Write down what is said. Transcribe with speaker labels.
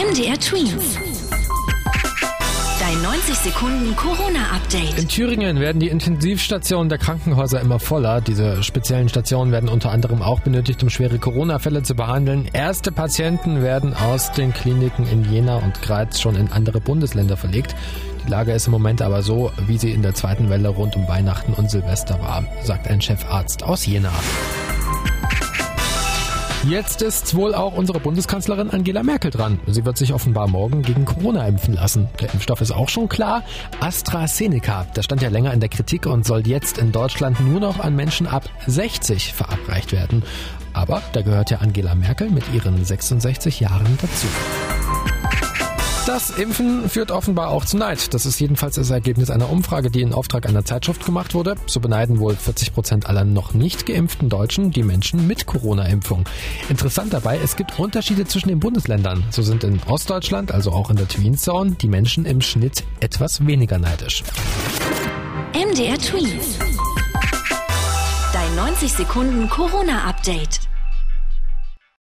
Speaker 1: MDR Twins. Dein 90 Sekunden Corona-Update.
Speaker 2: In Thüringen werden die Intensivstationen der Krankenhäuser immer voller. Diese speziellen Stationen werden unter anderem auch benötigt, um schwere Corona-Fälle zu behandeln. Erste Patienten werden aus den Kliniken in Jena und Greiz schon in andere Bundesländer verlegt. Die Lage ist im Moment aber so, wie sie in der zweiten Welle rund um Weihnachten und Silvester war, sagt ein Chefarzt aus Jena. Jetzt ist wohl auch unsere Bundeskanzlerin Angela Merkel dran. Sie wird sich offenbar morgen gegen Corona impfen lassen. Der Impfstoff ist auch schon klar. AstraZeneca, das stand ja länger in der Kritik und soll jetzt in Deutschland nur noch an Menschen ab 60 verabreicht werden. Aber da gehört ja Angela Merkel mit ihren 66 Jahren dazu. Das Impfen führt offenbar auch zu Neid. Das ist jedenfalls das Ergebnis einer Umfrage, die in Auftrag einer Zeitschrift gemacht wurde. So beneiden wohl 40 Prozent aller noch nicht geimpften Deutschen die Menschen mit Corona-Impfung. Interessant dabei, es gibt Unterschiede zwischen den Bundesländern. So sind in Ostdeutschland, also auch in der Tween Zone, die Menschen im Schnitt etwas weniger neidisch.
Speaker 1: MDR Twins. Dein 90 Sekunden Corona-Update.